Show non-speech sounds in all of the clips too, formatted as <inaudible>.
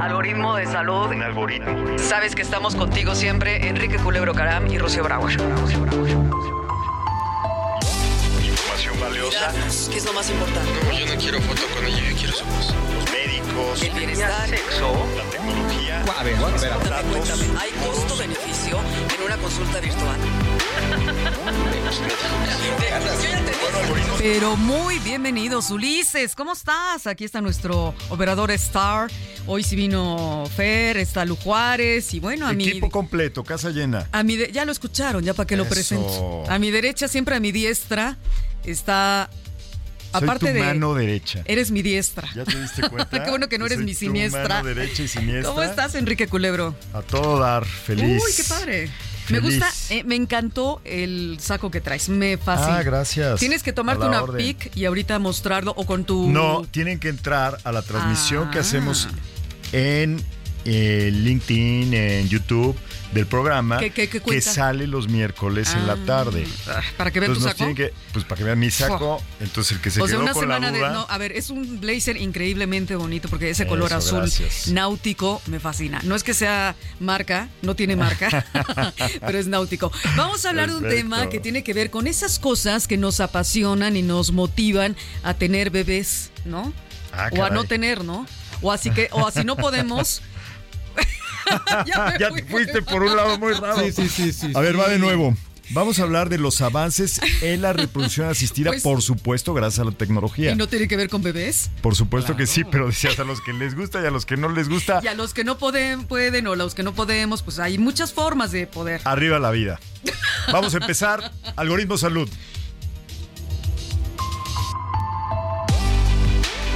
Algoritmo de salud. Un algoritmo. Sabes que estamos contigo siempre, Enrique Culebro Caram y Rocío Brauer. Información valiosa. ¿Qué es lo más importante? Yo no quiero foto con ella, yo quiero su voz. Médicos. El bienestar. Sexo. La tecnología. A ver, a ver, a ver. Cuéntame, datos. cuéntame, ¿hay costo-beneficio en una consulta virtual? Yo ya te dije. Pero muy bienvenidos, Ulises. ¿Cómo estás? Aquí está nuestro operador Star. Hoy sí vino Fer, está Lu Juárez y bueno, a mi... Equipo completo, casa llena. A mi de- ya lo escucharon, ya para que lo Eso. presento. A mi derecha, siempre a mi diestra, está... Aparte Soy tu de... mano derecha. Eres mi diestra. ¿Ya te diste <laughs> cuenta? Qué bueno que no eres Soy mi tu siniestra. mano derecha y siniestra. ¿Cómo estás, Enrique Culebro? A todo dar, feliz. Uy, qué padre. Me gusta, eh, me encantó el saco que traes, me fascina. Ah, gracias. Tienes que tomarte una orden. pic y ahorita mostrarlo o con tu... No, tienen que entrar a la transmisión que Ah. hacemos en eh, LinkedIn, en YouTube del programa ¿Qué- qué- qué que sale los miércoles en la Ah, tarde. Para que vean tu saco. que, pues para que vean mi saco, entonces el que se o sea, quedó una con semana la de... No, a ver, es un blazer increíblemente bonito porque ese color Eso, azul gracias. náutico me fascina. No es que sea marca, no tiene marca, <laughs> <laughs> pero es náutico. Vamos a hablar de un tema que tiene que ver con esas cosas que nos apasionan y nos motivan a tener bebés, ¿no? Ah, o a no tener, ¿no? O así que, o así no podemos. <laughs> <laughs> ya te fuiste por un lado muy raro. Sí, sí, sí, sí. A ver, sí. va de nuevo. Vamos a hablar de los avances en la reproducción asistida, Pues- por supuesto, gracias a la tecnología. ¿Y no tiene que ver con bebés? Por supuesto que sí, pero decías a los que les gusta y a los que no les gusta, Y a los que no pueden, pueden o a los que no podemos, pues hay muchas formas de poder. arriba la vida. Vamos a empezar. Algoritmo Salud.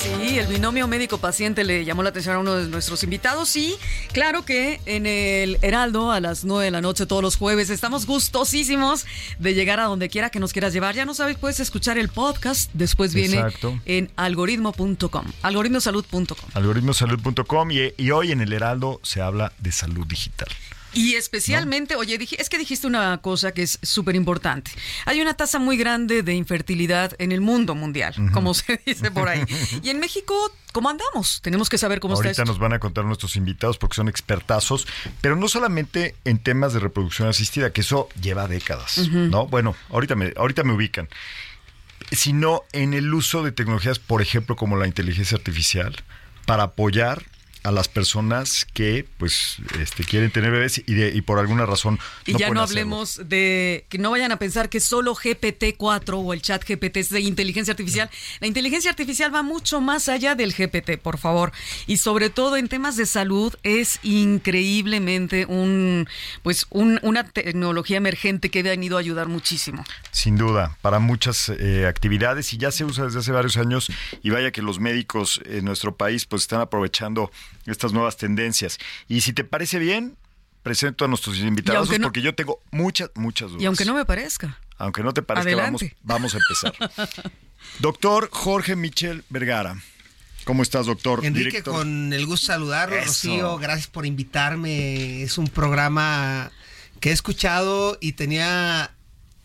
Sí, el binomio médico-paciente le llamó la atención a uno de nuestros invitados. Y claro que en el Heraldo a las 9 de la noche todos los jueves estamos gustosísimos de llegar a donde quiera que nos quieras llevar. Ya no sabes, puedes escuchar el podcast. Después viene Exacto. en algoritmo.com, algoritmosalud.com. Algoritmosalud.com y, y hoy en el Heraldo se habla de salud digital. Y especialmente, oye, dije, es que dijiste una cosa que es súper importante. Hay una tasa muy grande de infertilidad en el mundo mundial, como se dice por ahí. Y en México, ¿cómo andamos? Tenemos que saber cómo Ahorita está esto. nos van a contar nuestros invitados porque son expertazos, pero no solamente en temas de reproducción asistida, que eso lleva décadas, ¿no? Bueno, ahorita me, ahorita me ubican. Sino en el uso de tecnologías, por ejemplo, como la inteligencia artificial, para apoyar a las personas que pues este, quieren tener bebés y, de- y por alguna razón Y no ya pueden no hacerlo. hablemos de que no vayan a pensar que solo GPT-4 o el chat GPT es de inteligencia artificial. La inteligencia artificial va mucho más allá del GPT, por favor. Y sobre todo en temas de salud es increíblemente un pues un- una tecnología emergente que ha venido a ayudar muchísimo. Sin duda, para muchas eh, actividades y ya se usa desde hace varios años y vaya que los médicos en nuestro país pues están aprovechando estas nuevas tendencias. Y si te parece bien, presento a nuestros invitados no- porque yo tengo muchas, muchas dudas. Y aunque no me parezca. Aunque no te parezca, vamos, vamos a empezar. <laughs> Doctor Jorge Michel Vergara. ¿Cómo estás, doctor? Enrique, Director. con el gusto de saludarlo, Eso. Rocío, gracias por invitarme. Es un programa que he escuchado y tenía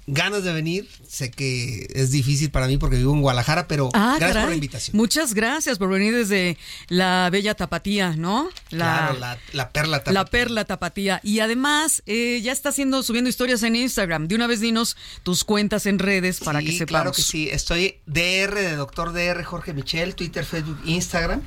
ganas de venir. Sé que es difícil para mí porque vivo en Guadalajara, pero Ah, gracias por la invitación. Muchas gracias por venir desde la bella tapatía, ¿no? Claro, la, la perla La tapatía. perla tapatía. Y además, eh, ya está haciendo, subiendo historias en Instagram. De una vez dinos tus cuentas en redes para Sí, que sepamos. Claro que sí. Estoy DR de Doctor DR Jorge Michel, Twitter, Facebook, Instagram.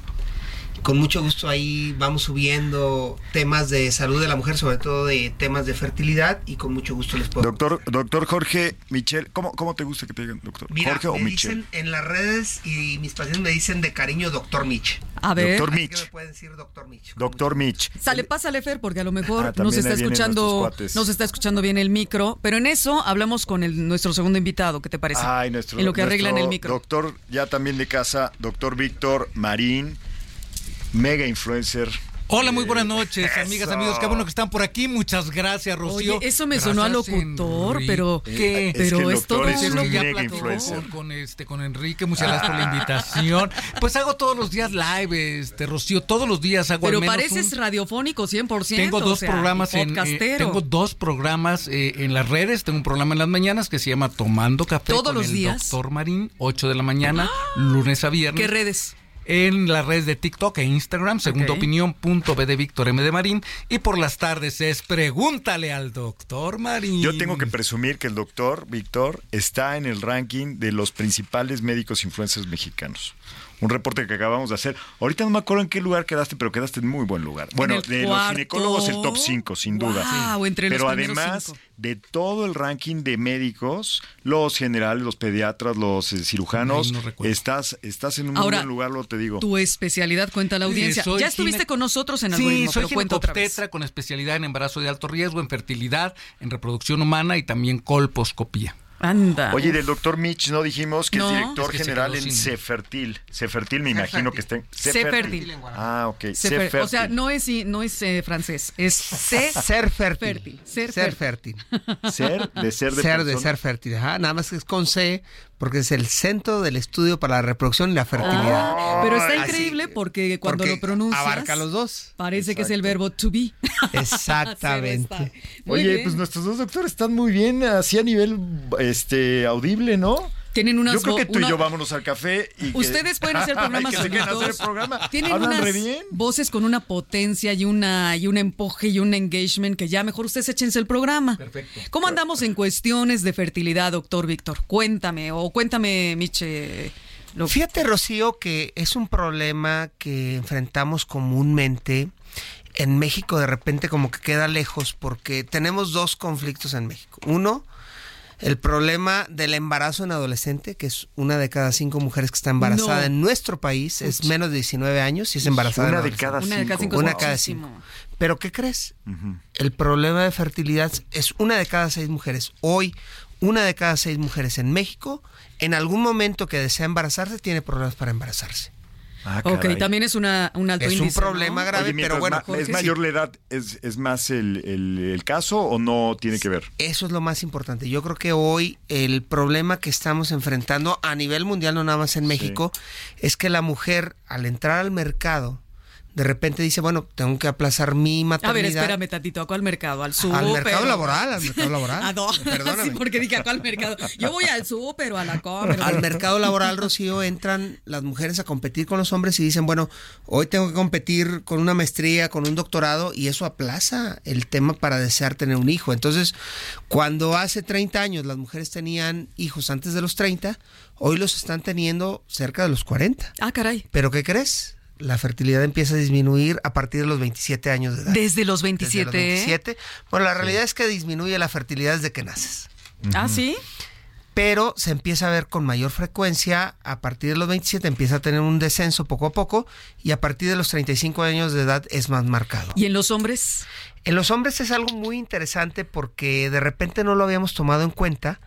Con mucho gusto ahí vamos subiendo temas de salud de la mujer, sobre todo de temas de fertilidad y con mucho gusto les puedo. Doctor, doctor Jorge Michel, ¿cómo, ¿cómo te gusta que te digan doctor? Mira, Jorge o me Michel. dicen en las redes y mis pacientes me dicen de cariño doctor Mitch. A ver, Doctor Mitch. me pueden decir doctor Mitch. con Doctor Mitch. sale, pásale Fer, porque a lo mejor Ah, nos está escuchando, nos está escuchando bien el micro, pero en eso hablamos con el, nuestro segundo invitado, ¿qué te parece? Ay, nuestro, en lo que arreglan el micro. Doctor, ya también de casa, doctor Víctor Marín, mega influencer. Hola, muy buenas noches, amigas, amigos. Qué bueno que están por aquí. Muchas gracias, Rocío. Oye, eso me sonó a locutor, pero- ¿Qué? Es que Pero el es todo doctor es un que ya influencer. con, con, este, con Enrique, muchas gracias por la invitación. Pues hago todos los días live, este, Rocío, todos los días hago Pero al menos pareces un- radiofónico 100%. Tengo o dos sea, programas en eh, podcastero. tengo dos programas eh, en las redes. Tengo un programa en las mañanas que se llama Tomando Café ¿Todos con los el días? Doctor Marín, 8 de la mañana, lunes a viernes. ¿Qué redes? En las redes de TikTok e Instagram, segunda opinión, punto B de Víctor M de Marín. Y por las tardes es Pregúntale al Doctor Marín. Yo tengo que presumir que el doctor Víctor está en el ranking de los principales médicos influencers mexicanos. Un reporte que acabamos de hacer. Ahorita no me acuerdo en qué lugar quedaste, pero quedaste en muy buen lugar. Bueno, de los ginecólogos el top 5, sin duda. Entre los pero además cinco. de todo el ranking de médicos, los generales, los pediatras, los eh, cirujanos, no estás, estás en un muy buen lugar, lo te digo. Tu especialidad cuenta a la audiencia. Ya estuviste con nosotros en Sí, algoritmo, soy pero cuenta otra vez. ginecobstetra con especialidad en embarazo de alto riesgo, en fertilidad, en reproducción humana y también colposcopía. Anda. Oye, del doctor Mitch no dijimos que No. es director Es que general en sin- Cefertil. Cefertil me imagino que está en... Cefertil. Ah, ok. Cefertil. o sea, no es, no es eh, francés, es C. Ser fértil. Ser fértil. Ser, de ser de ser de persona. ser fértil. Ajá, nada más que es con C, porque es el centro del estudio para la reproducción y la fertilidad. Ah, pero está Así, increíble porque cuando porque lo pronuncias Abarca los dos. parece que es el verbo to be. <laughs> Exactamente. Oye, bien. pues nuestros dos doctores están muy bien, así a nivel este audible, ¿no? Tienen unas Yo creo que tú y yo vámonos al café y que- Ustedes pueden hacer <laughs> programas que se hacer programa. Tienen Hablan unas re bien. voces con una potencia y una y un empuje y un engagement que ya mejor ustedes échense el programa. Perfecto. ¿Cómo andamos en cuestiones de fertilidad, doctor Víctor? Cuéntame o cuéntame, Miche. lo- Fíjate, Rocío, que es un problema que enfrentamos comúnmente. En México de repente como que queda lejos porque tenemos dos conflictos en México. Uno, el problema del embarazo en adolescente, que es una de cada cinco mujeres que está embarazada No. en nuestro país, es menos de 19 años y es embarazada. en Una de cada Una de cada cinco. Una cada muchísimo. cinco. Pero ¿qué crees? El problema de fertilidad es una de cada seis mujeres. Hoy, una de cada seis mujeres en México, en algún momento que desea embarazarse, tiene problemas para embarazarse. Ah, Ok, también es una, un alto Es un índice, ¿no? problema grave. Oye, pero bueno, ¿es sí. mayor la edad? ¿Es, es más el, el- el caso o no tiene que ver? Eso es lo más importante. Yo creo que hoy el problema que estamos enfrentando a nivel mundial, no nada más en México, es que la mujer al entrar al mercado, de repente dice, bueno, tengo que aplazar mi A maternidad. ver, espérame tantito, ¿a cuál mercado? ¿Al súper? Al mercado laboral, al mercado laboral. <laughs> ¿A dónde? Perdóname. Sí, porque dije, ¿a cuál mercado? Yo voy al súper o a la comer. Al mercado laboral, Rocío, entran las mujeres a competir con los hombres y dicen, bueno, hoy tengo que competir con una maestría, con un doctorado, y eso aplaza el tema para desear tener un hijo. Entonces, cuando hace 30 años las mujeres tenían hijos antes de los 30, hoy los están teniendo cerca de los 40. Ah, caray. ¿Pero qué crees? La fertilidad empieza a disminuir a partir de los 27 años de edad. Desde los Desde 27. los 27. Bueno, la realidad es que disminuye la fertilidad desde que naces Ah, sí. pero se empieza a ver con mayor frecuencia a partir de los 27 empieza a tener un descenso poco a poco y a partir de los 35 años de edad es más marcado. ¿Y en los hombres? En los hombres es algo muy interesante porque de repente no lo habíamos tomado en cuenta,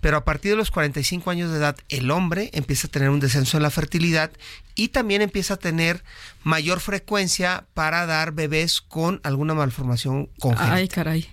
pero a partir de los 45 años de edad el hombre empieza a tener un descenso en la fertilidad y también empieza a tener mayor frecuencia para dar bebés con alguna malformación congénita. Ay, caray.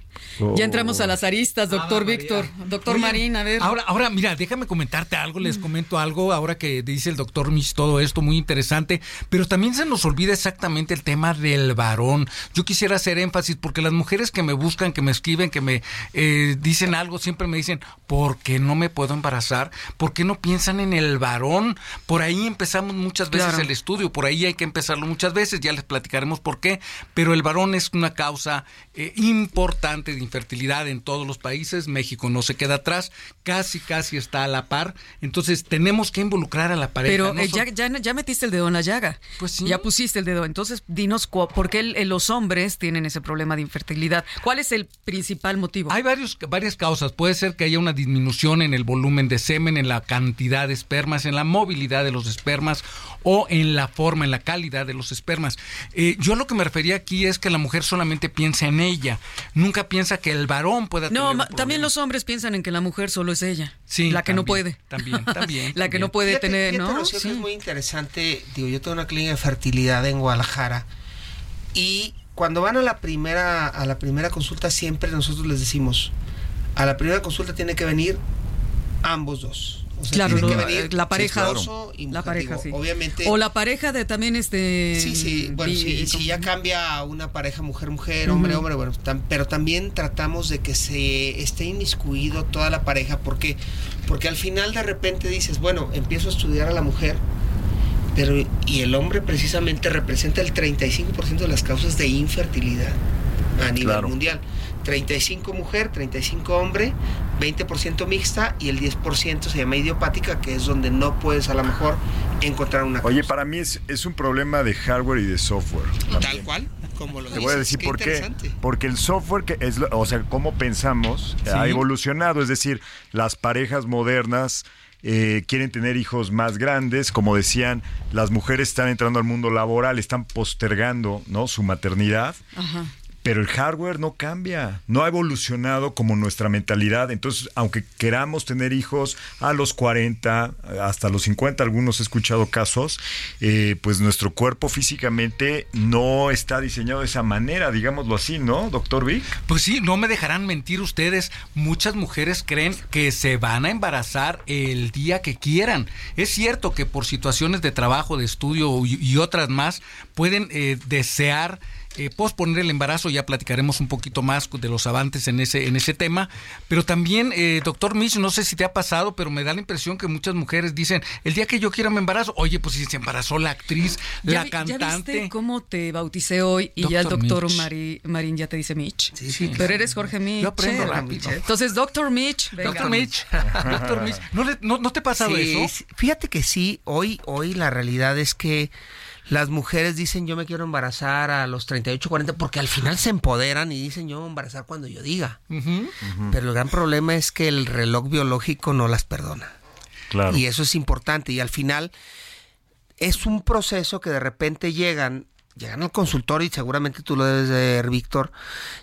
Ya entramos a las aristas, doctor Ah. Víctor. Doctor Oye, Marín, a ver. Ahora, ahora, mira, déjame comentarte algo, les comento algo, ahora que dice el doctor Mich todo esto, muy interesante, pero también se nos olvida exactamente el tema del varón. Yo quisiera hacer énfasis, porque porque las mujeres que me buscan, que me escriben, que me eh, dicen algo, siempre me dicen, ¿por qué no me puedo embarazar? ¿Por qué no piensan en el varón? Por ahí empezamos muchas veces Claro. el estudio, por ahí hay que empezarlo muchas veces, ya les platicaremos por qué, pero el varón es una causa eh, importante de infertilidad en todos los países, México no se queda atrás, casi, casi está a la par, entonces tenemos que involucrar a la pareja. Pero no eh, ya, ya, ya metiste el dedo en la llaga. Pues sí. Ya pusiste el dedo. Entonces, dinos por qué el- los hombres tienen ese problema de infertilidad. ¿Cuál es el principal motivo? Hay varios, varias causas. Puede ser que haya una disminución en el volumen de semen, en la cantidad de espermas, en la movilidad de los espermas o en la forma, en la calidad de los espermas. Eh, yo lo que me refería aquí es que la mujer solamente piensa en ella. Nunca piensa que el varón pueda tener No, también los hombres piensan en que la mujer solo es ella. Sí, La que no puede. también, <laughs> también, la que no puede Fíjate- tener, fíjate, ¿no? Sí. es muy interesante. Digo, yo tengo una clínica de fertilidad en Guadalajara y cuando van a la primera a la primera consulta siempre nosotros les decimos a la primera consulta tiene que venir ambos dos. O sea, Claro, tiene lo- que venir la pareja. y La pareja, Digo, sí. Obviamente. O la pareja de también este. Sí, sí, bueno, bi- sí, si ya cambia a una pareja mujer-mujer, hombre-hombre, bueno, tam- pero también tratamos de que se esté inmiscuido toda la pareja, porque porque al final de repente dices, bueno, empiezo a estudiar a la mujer, pero y el hombre precisamente representa el 35% de las causas de infertilidad a nivel Claro. mundial. 35 mujer, 35 hombre, 20% mixta y el 10% se llama idiopática, que es donde no puedes a lo mejor encontrar una Oye, para mí es, es un problema de hardware y de software. Tal cual, como lo Te voy a dices, decir qué por qué. interesante. Porque el software, que es, lo- o sea, cómo pensamos, Sí. ha evolucionado. Es decir, las parejas modernas eh, quieren tener hijos más grandes. Como decían, las mujeres están entrando al mundo laboral, están postergando ¿no? su maternidad. Ajá. Pero el hardware no cambia, no ha evolucionado como nuestra mentalidad. Entonces, aunque queramos tener hijos a los 40, hasta los 50, algunos he escuchado casos, eh, pues nuestro cuerpo físicamente no está diseñado de esa manera, digámoslo así, ¿no, doctor Vic? Pues sí, no me dejarán mentir ustedes. Muchas mujeres creen que se van a embarazar el día que quieran. Es cierto que por situaciones de trabajo, de estudio y, otras más, pueden eh, desear eh, posponer el embarazo. Ya platicaremos un poquito más de los avances en ese, en ese tema. Pero también, eh, doctor Mitch, no sé si te ha pasado, pero me da la impresión que muchas mujeres dicen, el día que yo quiera me embarazo, oye, pues si se embarazó la actriz, ¿Ya la vi- ¿Ya cantante. viste cómo te bauticé hoy y ya el doctor. Mari- Marín ya te dice Mitch? Sí, sí, Pero claro. eres Jorge Mitch. Yo aprendo rápido. Entonces, doctor Mitch. venga. Doctor Mitch, <laughs> doctor Mitch, ¿no, le- no, no te ha pasado Sí, eso? Fíjate que sí, hoy, hoy la realidad es que las mujeres dicen yo me quiero embarazar a los 38, 40, porque al final se empoderan y dicen yo me voy a embarazar cuando yo diga. Pero el gran problema es que el reloj biológico no las perdona. Claro. Y eso es importante. Y al final es un proceso que de repente llegan, llegan al consultorio, y seguramente tú lo debes de ver, Víctor,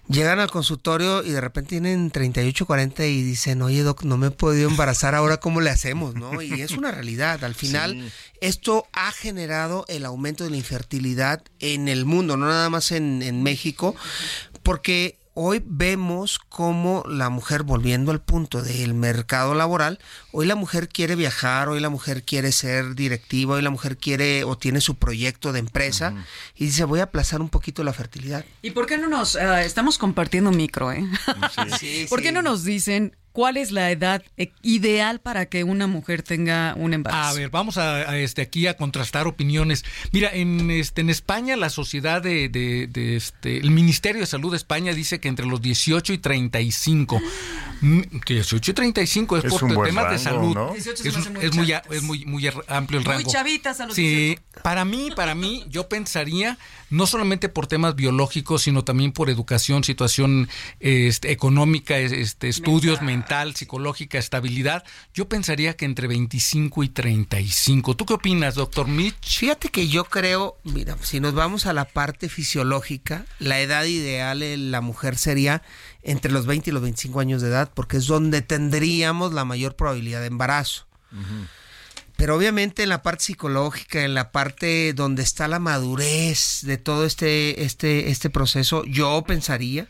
llegan al consultorio y de repente tienen 38, 40 y dicen, oye, Doc, no me he podido embarazar, ahora cómo le hacemos, ¿no? Y es una realidad. Al final, esto ha generado el aumento de la infertilidad en el mundo, no nada más en, en México, porque hoy vemos cómo la mujer, volviendo al punto del mercado laboral, hoy la mujer quiere viajar, hoy la mujer quiere ser directiva, hoy la mujer quiere o tiene su proyecto de empresa y dice voy a aplazar un poquito la fertilidad. ¿Y por qué no nos... ah, estamos compartiendo micro, ¿eh? Sí, <laughs> ¿Por qué sí. no nos dicen cuál es la edad eh, ideal para que una mujer tenga un embarazo? A ver, vamos a, este aquí a contrastar opiniones. Mira, en este en España la sociedad de, de- de, este el Ministerio de Salud de España dice que entre los 18 y 35. Mm, 18 y 35 es, Es por un temas de salud. ¿no? 18 se Es, muy es muy, es muy muy amplio el Muy rango. chavitas a los Sí, para mí, para mí, yo pensaría, no solamente por temas biológicos, sino también por educación, situación este, económica, es- este, estudios mental. psicológica, estabilidad, yo pensaría que entre 25 y 35. ¿Tú qué opinas, doctor Mitch? Fíjate que yo creo, mira, si nos vamos a la parte fisiológica, la edad ideal en la mujer sería entre los 20 y los 25 años de edad, porque es donde tendríamos la mayor probabilidad de embarazo. Pero obviamente en la parte psicológica, en la parte donde está la madurez de todo este, este, este proceso, yo pensaría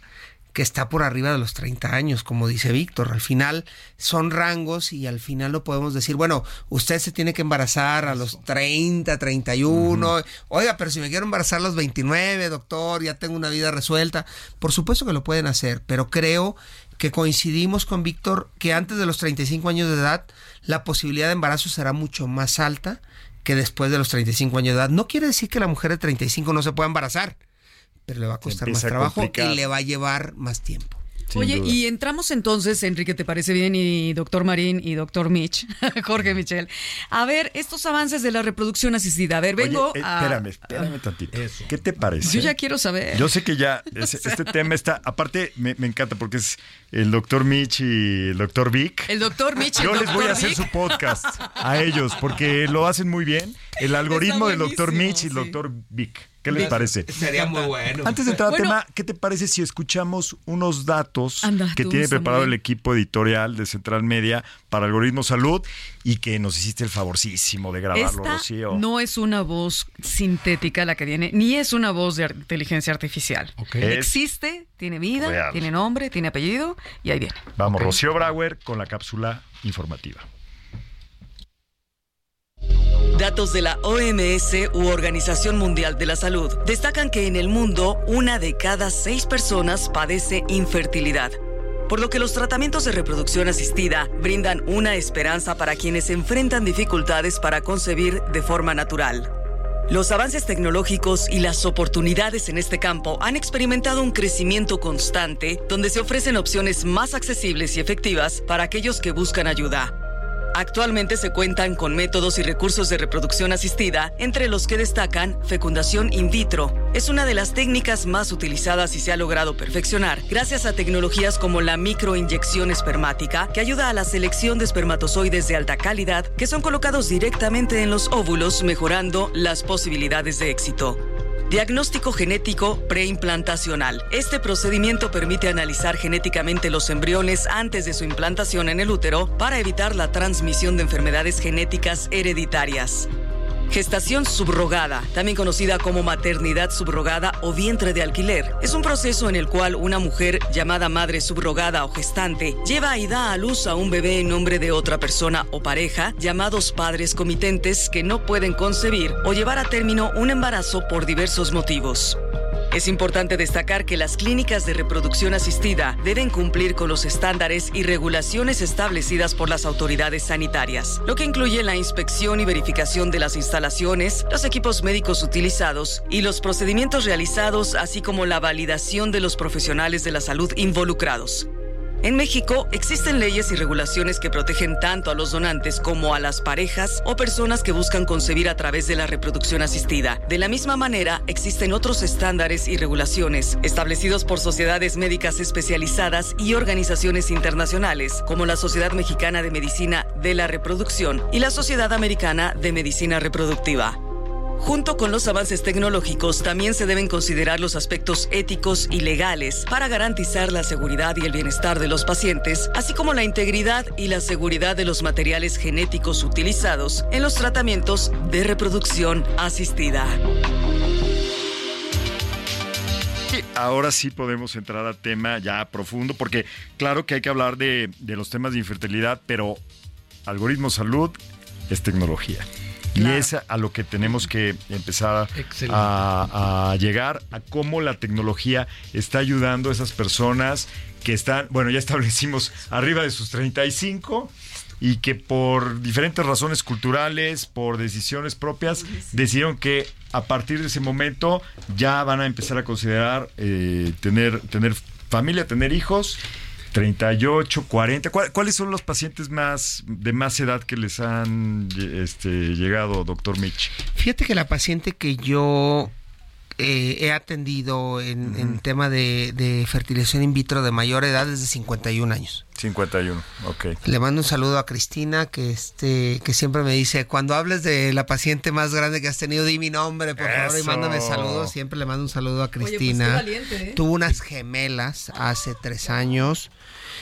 que está por arriba de los 30 años, como dice Víctor. Al final son rangos y al final lo podemos decir, bueno, usted se tiene que embarazar a los 30, 31. Oiga, pero si me quiero embarazar a los 29, doctor, ya tengo una vida resuelta. Por supuesto que lo pueden hacer, pero creo que coincidimos con Víctor que antes de los 35 años de edad la posibilidad de embarazo será mucho más alta que después de los 35 años de edad. No quiere decir que la mujer de 35 no se pueda embarazar, pero le va a costar más trabajo complicar. y le va a llevar más tiempo. Sin Oye, duda. y entramos entonces, Enrique, ¿te parece bien? Y doctor Marín y doctor Mitch, <laughs> Jorge Michel. A ver, estos avances de la reproducción asistida. A ver, vengo Oye, eh, a... espérame, espérame tantito. ¿Qué te parece? Yo ya quiero saber. Yo sé que ya <laughs> es- este tema está, aparte me, me encanta porque es el doctor Mitch y el doctor Vic. El doctor Mitch y el Yo les voy a hacer Vic. su podcast a ellos porque lo hacen muy bien. El <laughs> algoritmo del doctor Mitch y el sí. doctor Vic. ¿Qué les parece? Sería muy bueno. Antes de entrar al Bueno. tema, ¿qué te parece si escuchamos unos datos Anda, que tiene preparado el equipo editorial de Central Media para Algoritmo Salud y que nos hiciste el favorcísimo de grabarlo, Esta Rocío? no es una voz sintética la que viene, ni es una voz de inteligencia artificial. Ok. Es- Existe, tiene vida, Real. tiene nombre, tiene apellido y ahí viene. Vamos, Rocío Brauer con la cápsula informativa. Datos de la OMS u Organización Mundial de la Salud destacan que en el mundo una de cada seis personas padece infertilidad, por lo que los tratamientos de reproducción asistida brindan una esperanza para quienes enfrentan dificultades para concebir de forma natural. Los avances tecnológicos y las oportunidades en este campo han experimentado un crecimiento constante donde se ofrecen opciones más accesibles y efectivas para aquellos que buscan ayuda. Actualmente se cuentan con métodos y recursos de reproducción asistida, entre los que destacan fecundación in vitro. Es una de las técnicas más utilizadas y se ha logrado perfeccionar gracias a tecnologías como la microinyección espermática, que ayuda a la selección de espermatozoides de alta calidad que son colocados directamente en los óvulos, mejorando las posibilidades de éxito. Diagnóstico genético preimplantacional. Este procedimiento permite analizar genéticamente los embriones antes de su implantación en el útero para evitar la transmisión de enfermedades genéticas hereditarias. Gestación subrogada, también conocida como maternidad subrogada o vientre de alquiler, es un proceso en el cual una mujer llamada madre subrogada o gestante lleva y da a luz a un bebé en nombre de otra persona o pareja, llamados padres comitentes que no pueden concebir o llevar a término un embarazo por diversos motivos. Es importante destacar que las clínicas de reproducción asistida deben cumplir con los estándares y regulaciones establecidas por las autoridades sanitarias, lo que incluye la inspección y verificación de las instalaciones, los equipos médicos utilizados y los procedimientos realizados, así como la validación de los profesionales de la salud involucrados. En México existen leyes y regulaciones que protegen tanto a los donantes como a las parejas o personas que buscan concebir a través de la reproducción asistida. De la misma manera, existen otros estándares y regulaciones establecidos por sociedades médicas especializadas y organizaciones internacionales, como la Sociedad Mexicana de Medicina de la Reproducción y la Sociedad Americana de Medicina Reproductiva. Junto con los avances tecnológicos, también se deben considerar los aspectos éticos y legales para garantizar la seguridad y el bienestar de los pacientes, así como la integridad y la seguridad de los materiales genéticos utilizados en los tratamientos de reproducción asistida. Ahora sí podemos entrar a tema ya profundo, porque claro que hay que hablar de, de los temas de infertilidad, pero algoritmo salud es tecnología. Y es a lo que tenemos que empezar a llegar, a cómo la tecnología está ayudando a esas personas que están, bueno, ya establecimos arriba de sus 35 y que por diferentes razones culturales, por decisiones propias, decidieron que a partir de ese momento ya van a empezar a considerar eh, tener, tener familia, tener hijos. 38, 40. ¿Cuál- ¿Cuáles son los pacientes más de más edad que les han este, llegado, doctor Mitch? Fíjate que la paciente que yo eh, he atendido en, en tema de, de fertilización in vitro de mayor edad es de 51 años. 51, ok. Le mando un saludo a Cristina, que este, que siempre me dice, cuando hables de la paciente más grande que has tenido, di mi nombre, por favor, y mándame saludos. Siempre le mando un saludo a pues, qué Cristina. valiente, ¿eh? Tuvo unas gemelas hace tres años.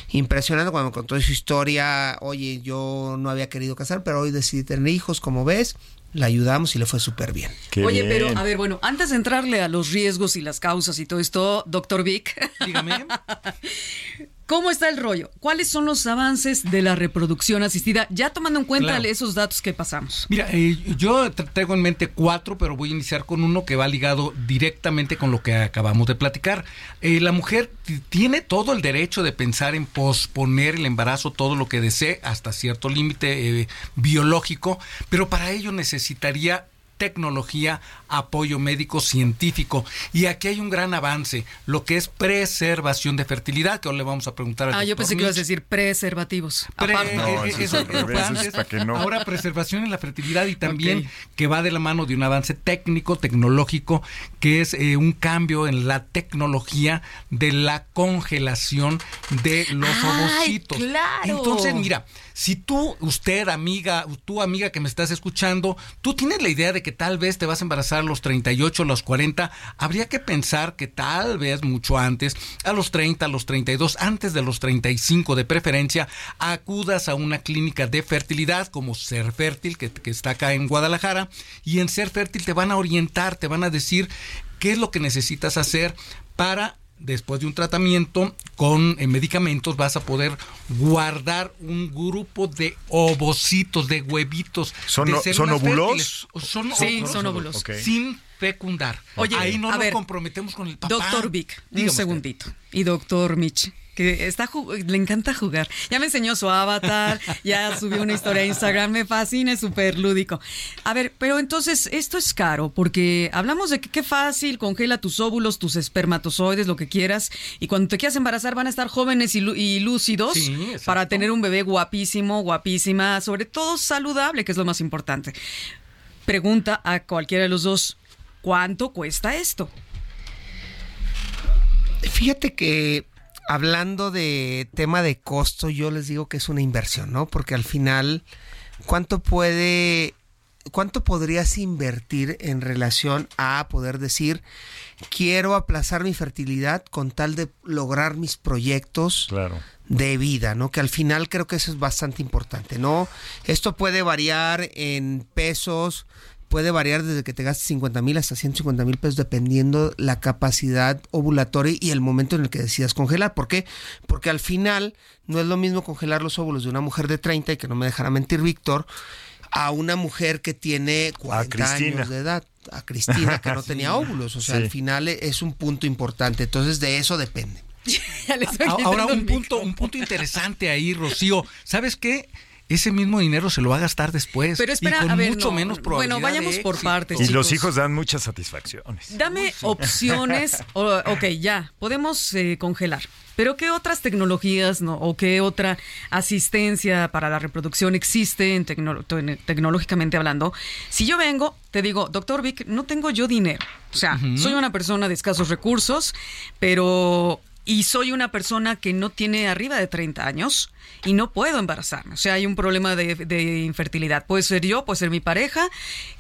Impresionante cuando me contó su historia. Oye, yo no había querido casar, pero hoy decidí tener hijos, como ves. La ayudamos y le fue súper bien. Qué Oye, bien. pero a ver, bueno, antes de entrarle a los riesgos y las causas y todo esto, doctor Vic, Dígame. <laughs> ¿cómo está el rollo? ¿Cuáles son los avances de la reproducción asistida? Ya tomando en cuenta Claro. esos datos que pasamos. Mira, eh, yo tra- traigo en mente cuatro, pero voy a iniciar con uno que va ligado directamente con lo que acabamos de platicar. Eh, la mujer tiene todo el derecho de pensar en posponer el embarazo todo lo que desee hasta cierto límite eh, biológico, pero para ello necesitaría tecnología, apoyo médico científico. Y aquí hay un gran avance, lo que es preservación de fertilidad, que ahora le vamos a preguntar al Ah, yo pensé que ibas a decir preservativos. Pre-. No, eh, eso eh, es eso- revés, es para que no. Ahora preservación en la fertilidad y también que va de la mano de un avance técnico, tecnológico, que es eh, un cambio en la tecnología de la congelación de los ¡Ay, ovocitos. claro! Entonces, mira, si tú, usted, amiga, tú, amiga que me estás escuchando, tú tienes la idea de que tal vez te vas a embarazar a los 38, a los 40, habría que pensar que tal vez mucho antes, a los 30, a los 32, antes de los 35 de preferencia, acudas a una clínica de fertilidad como Ser Fértil, que, que está acá en Guadalajara, y en Ser Fértil te van a orientar, te van a decir qué es lo que necesitas hacer para después de un tratamiento con eh, medicamentos vas a poder guardar un grupo de ovocitos, de huevitos. ¿Son de son óvulos? Son Sí, óvulos. son óvulos. Sin fecundar. Oye, ahí no a nos ver, comprometemos con el papá. Doctor Vic, un usted. segundito. Y doctor Mitch, que está le encanta jugar. Ya me enseñó su avatar, ya subió una historia a Instagram, me fascina, es súper lúdico. A ver, pero entonces esto es caro, porque hablamos de que qué fácil, congela tus óvulos, tus espermatozoides, lo que quieras, y cuando te quieras embarazar van a estar jóvenes y, lú- y lúcidos Sí, para tener un bebé guapísimo, guapísima, sobre todo saludable, que es lo más importante. Pregunta a cualquiera de los dos, ¿cuánto cuesta esto? Fíjate que hablando de tema de costo, yo les digo que es una inversión, ¿no? Porque al final, ¿cuánto puede, cuánto podrías invertir en relación a poder decir, quiero aplazar mi fertilidad con tal de lograr mis proyectos? Claro. de vida, ¿no? Que al final creo que eso es bastante importante, ¿no? Esto puede variar en pesos, puede variar desde que te gastes 50 mil hasta 150 mil pesos dependiendo la capacidad ovulatoria y el momento en el que decidas congelar. ¿Por qué? Porque al final no es lo mismo congelar los óvulos de una mujer de 30 y que no me dejará mentir Víctor, a una mujer que tiene 40 Cristina. años de edad, a Cristina que no <laughs> Sí. tenía óvulos, o sea, Sí. al final es un punto importante, entonces de eso depende. <laughs> Ahora, un punto, un punto interesante ahí, Rocío. ¿Sabes qué? Ese mismo dinero se lo va a gastar después. Pero espera, y con a ver, mucho no. menos probabilidad. Bueno, vayamos de por partes. Y chicos. los hijos dan muchas satisfacciones. Dame opciones. O- ok, ya, podemos eh, congelar. Pero ¿qué otras tecnologías no, o qué otra asistencia para la reproducción existe en tecno- te- tecnológicamente hablando? Si yo vengo, te digo, doctor Vic, no tengo yo dinero. O sea, soy una persona de escasos recursos, pero... Y soy una persona que no tiene arriba de 30 años y no puedo embarazarme. O sea, hay un problema de, de infertilidad. Puede ser yo, puede ser mi pareja.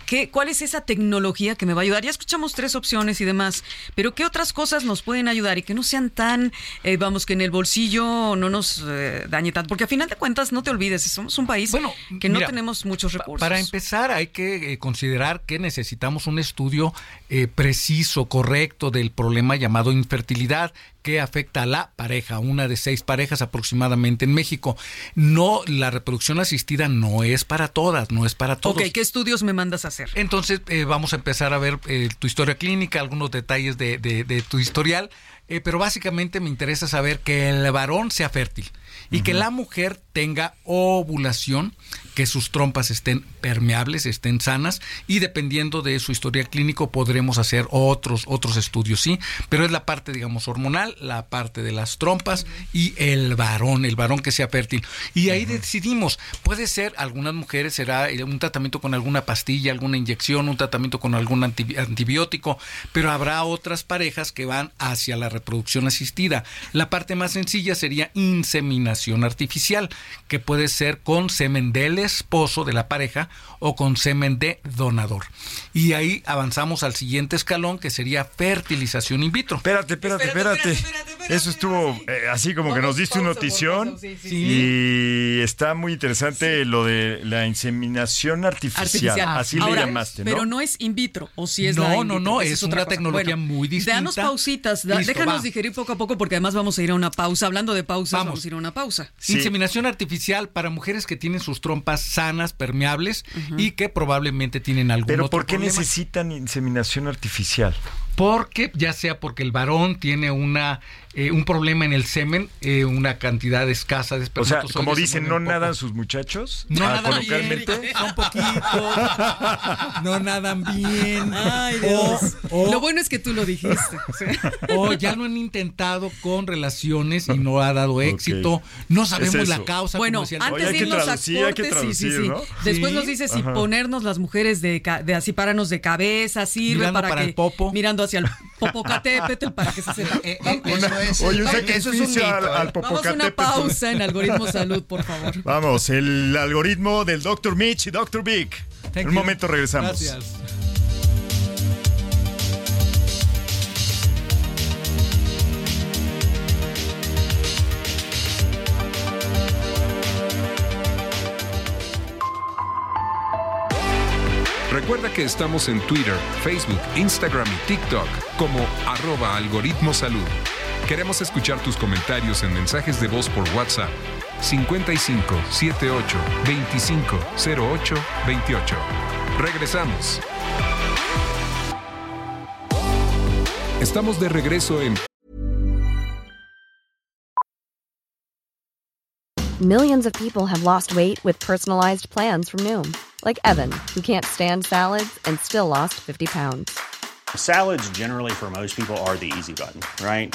¿Qué, ¿Cuál es esa tecnología que me va a ayudar? Ya escuchamos tres opciones y demás, pero ¿qué otras cosas nos pueden ayudar y que no sean tan, eh, vamos, que en el bolsillo no nos eh, dañe tanto? Porque a final de cuentas, no te olvides, somos un país Bueno, que no mira, tenemos muchos recursos. Para empezar, hay que eh, considerar que necesitamos un estudio preciso, correcto del problema llamado infertilidad que afecta a la pareja, una de seis parejas aproximadamente en México. No, la reproducción asistida no es para todas, no es para todos. Ok, ¿qué estudios me mandas a hacer? Entonces eh, vamos a empezar a ver eh, tu historia clínica, algunos detalles de, de- de tu historial, eh, pero básicamente me interesa saber que el varón sea fértil y que la mujer tenga ovulación que sus trompas estén permeables, estén sanas y dependiendo de su historia clínico podremos hacer otros otros estudios, sí, pero es la parte digamos hormonal, la parte de las trompas y el varón, el varón que sea fértil. Y ahí decidimos, puede ser algunas mujeres será eh, un tratamiento con alguna pastilla, alguna inyección, un tratamiento con algún antibi- antibiótico, pero habrá otras parejas que van hacia la reproducción asistida. La parte más sencilla sería inseminación artificial, que puede ser con semen del esposo de la pareja o con semen de donador. Y ahí avanzamos al siguiente escalón, que sería fertilización in vitro. Espérate, espérate, espérate. Eso estuvo eh, así como que nos diste una notición. Y está muy interesante lo de la inseminación artificial. Artificial. Así Ahora, le llamaste, ¿no? Pero no es in vitro, o si es No, la in no, vitro, no, esa es otra una cosa. tecnología muy distinta. Danos pausitas, da- Listo, déjanos va. digerir poco a poco porque además vamos a ir a una pausa. Hablando de pausas, vamos, Vamos. a ir a una pausa. Inseminación artificial para mujeres que tienen sus trompas sanas, permeables y que probablemente tienen algún Pero otro ¿por qué problema. necesitan inseminación artificial? Porque ya sea porque el varón tiene una eh, un problema en el semen, eh, una cantidad escasa de O sea, como dicen, ¿no nadan sus muchachos? No Ah, nadan bien, son poquitos, no nadan bien. Ay, Dios. o- Lo bueno es que tú lo dijiste. <laughs> o ya lo han intentado con relaciones y no ha dado éxito. No sabemos Es la causa. Bueno, antes Oye, de irnos a traducir, hay que cortes, sí, sí, traducir, sí. ¿no? Después Sí. nos dice si ponernos las mujeres de, ca- de así pararnos de cabeza, sirve Mirando para, para que el popo. mirando hacia el Popocatépetl para que se sepa. Eh, eh, eso es, Oye, un eso es un sacrificio al, al ¿eh? Vamos a una pausa en Algoritmo Salud, por favor. <laughs> Vamos, el algoritmo del Dr. Mitch y Dr. Vic. Thank en un you. momento regresamos. Gracias. Recuerda que estamos en Twitter, Facebook, Instagram y TikTok como arroba algoritmo salud. Queremos escuchar tus comentarios en mensajes de voz por WhatsApp 55 78 25 08 28. Regresamos. Estamos de regreso en Millions of people have lost weight with personalized plans from Noom, like Evan, who can't stand salads and still lost 50 pounds. Salads, generally, for most people, are the easy button, right?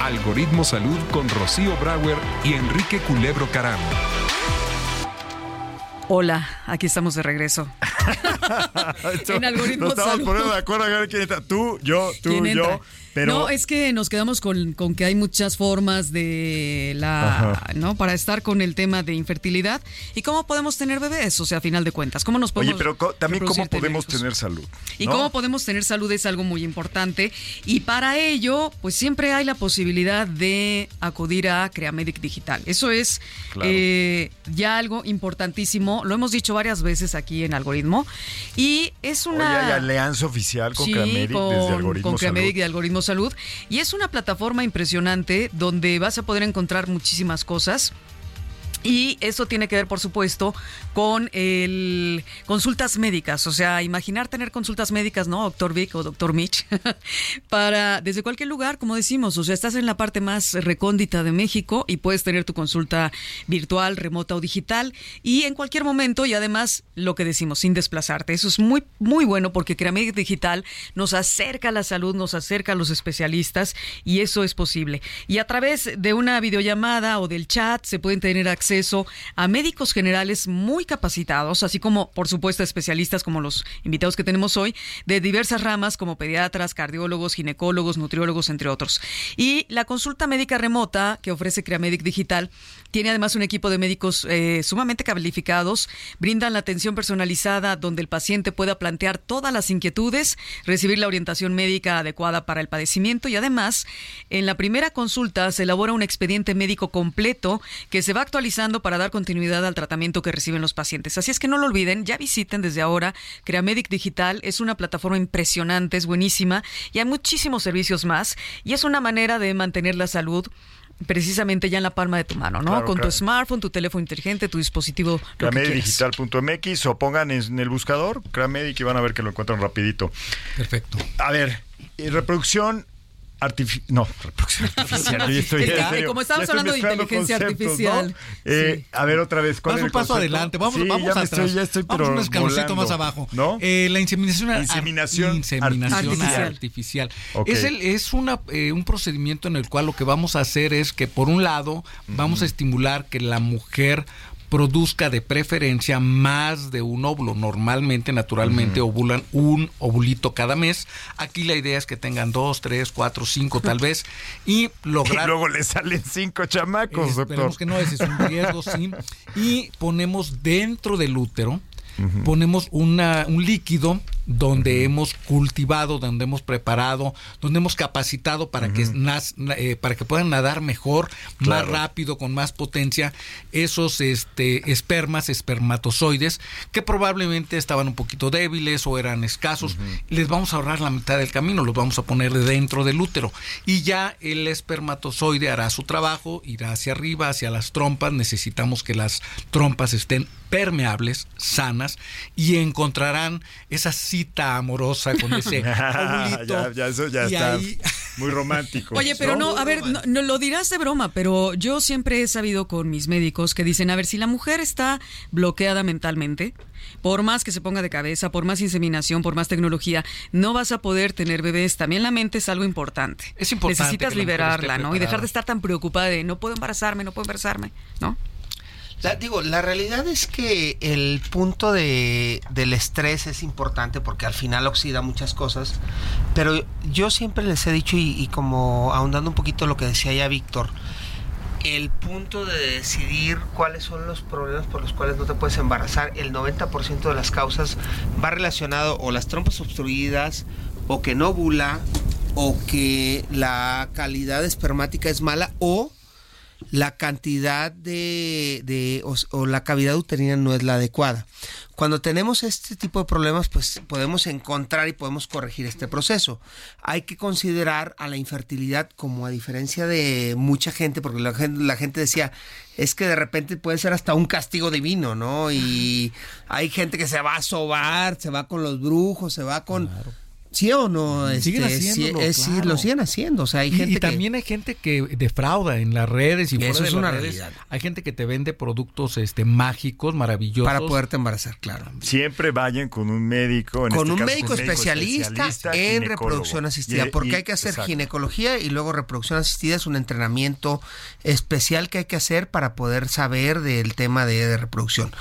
Algoritmo Salud con Rocío Brauer y Enrique Culebro Caram. Hola, aquí estamos de regreso. <laughs> En algoritmo Nos estamos salud. poniendo de acuerdo a ver quién está. Tú, yo, tú, ¿Quién entra? Pero No, es que nos quedamos con, con que hay muchas formas de la, Ajá. ¿no? Para estar con el tema de infertilidad y cómo podemos tener bebés, o sea, a final de cuentas, cómo nos podemos Oye, pero co- también cómo tener podemos tener salud. Y cómo podemos tener salud es algo muy importante. Y para ello, pues siempre hay la posibilidad de acudir a Creamedic Digital. Eso es Claro. eh, ya algo importantísimo. Lo hemos dicho varias veces aquí en Algoritmo. Y es Oye, una. hay alianza oficial con Sí, Creamedic desde Algoritmo con Creamedic Salud. de Salud. Y es una plataforma impresionante donde vas a poder encontrar muchísimas cosas. Y eso tiene que ver, por supuesto, con el consultas médicas. O sea, imaginar tener consultas médicas, ¿no? Doctor Vic o doctor Mitch, <laughs> para desde cualquier lugar, como decimos. O sea, estás en la parte más recóndita de México y puedes tener tu consulta virtual, remota o digital. Y en cualquier momento, y además, lo que decimos, sin desplazarte. Eso es muy, muy bueno porque Creamedic Digital nos acerca a la salud, nos acerca a los especialistas y eso es posible. Y a través de una videollamada o del chat se pueden tener acceso acceso a médicos generales muy capacitados, así como, por supuesto, especialistas como los invitados que tenemos hoy, de diversas ramas como pediatras, cardiólogos, ginecólogos, nutriólogos, entre otros. Y la consulta médica remota que ofrece Creamedic Digital tiene además un equipo de médicos eh, sumamente calificados, brindan la atención personalizada donde el paciente pueda plantear todas las inquietudes, recibir la orientación médica adecuada para el padecimiento y además en la primera consulta se elabora un expediente médico completo que se va actualizando para dar continuidad al tratamiento que reciben los pacientes. Así es que no lo olviden, ya visiten desde ahora Creamedic Digital, es una plataforma impresionante, es buenísima y hay muchísimos servicios más y es una manera de mantener la salud precisamente ya en la palma de tu mano, ¿no? Claro, Con claro. tu smartphone, tu teléfono inteligente, tu dispositivo. Cramedidigital.mx o pongan en el buscador Cramedic y van a ver que lo encuentran rapidito. Perfecto. A ver, eh, reproducción artificial. No, reproducción artificial. <laughs> Estoy- serio, como estábamos hablando de inteligencia artificial. ¿no? Eh, A ver, otra vez. ¿cuál Vas un paso adelante, vamos, Sí, vamos ya atrás. estoy, ya estoy, vamos pero un escaloncito más abajo. ¿No? Eh, la inseminación, ar- Inseminación inseminación artificial. Es, el, es una, eh, un procedimiento en el cual lo que vamos a hacer es que, por un lado, vamos a estimular que la mujer produzca de preferencia más de un óvulo. Normalmente, naturalmente, ovulan un ovulito cada mes. Aquí la idea es que tengan dos, tres, cuatro, cinco tal <laughs> vez y Y lograr luego le salen cinco chamacos, doctor. Esperemos que no, ese es un riesgo, sí. <laughs> Y ponemos dentro del útero, ponemos una, un líquido donde hemos cultivado, donde hemos preparado, donde hemos capacitado para que nas- eh, para que puedan nadar mejor, más rápido, con más potencia, esos este espermas, espermatozoides, que probablemente estaban un poquito débiles o eran escasos. Les vamos a ahorrar la mitad del camino, los vamos a poner dentro del útero. Y ya el espermatozoide hará su trabajo, irá hacia arriba, hacia las trompas. Necesitamos que las trompas estén permeables, sanas, y encontrarán esa cita amorosa con ese <laughs> ya, ya, eso ya Y está ahí- muy romántico. Oye, pero no, a ver, no, no lo dirás de broma, pero yo siempre he sabido con mis médicos que dicen, a ver, si la mujer está bloqueada mentalmente, por más que se ponga de cabeza, por más inseminación, por más tecnología, no vas a poder tener bebés. También la mente es algo importante. Es importante Necesitas liberarla, ¿no? Y dejar de estar tan preocupada de no puedo embarazarme, no puedo embarazarme, ¿no? La- digo, la realidad es que el punto de, del estrés es importante porque al final oxida muchas cosas, pero yo siempre les he dicho y, como ahondando un poquito lo que decía ya Víctor, el punto de decidir cuáles son los problemas por los cuales no te puedes embarazar, el 90% de las causas va relacionado o las trompas obstruidas o que no ovula o que la calidad espermática es mala o la cantidad de, de- o, la cavidad uterina no es la adecuada. Cuando tenemos este tipo de problemas, pues podemos encontrar y podemos corregir este proceso. Hay que considerar a la infertilidad como a diferencia de mucha gente, porque la gente, la gente decía, es que de repente puede ser hasta un castigo divino, ¿no? Y hay gente que se va a sobar, se va con los brujos, se va con... ¿Sí o no? Siguen Este, haciéndolo, es- sí, claro. lo siguen haciendo. O sea, hay y, gente y que- también hay gente que defrauda en las redes y, eso de es una redes. realidad. Hay gente que te vende productos este mágicos, maravillosos. para poderte embarazar, claro. Siempre vayan con un médico. en con este un caso, médico especialista, especialista, en reproducción asistida, Y- porque y- hay que hacer exacto. ginecología y luego reproducción asistida es un entrenamiento especial que hay que hacer para poder saber del tema de, de reproducción.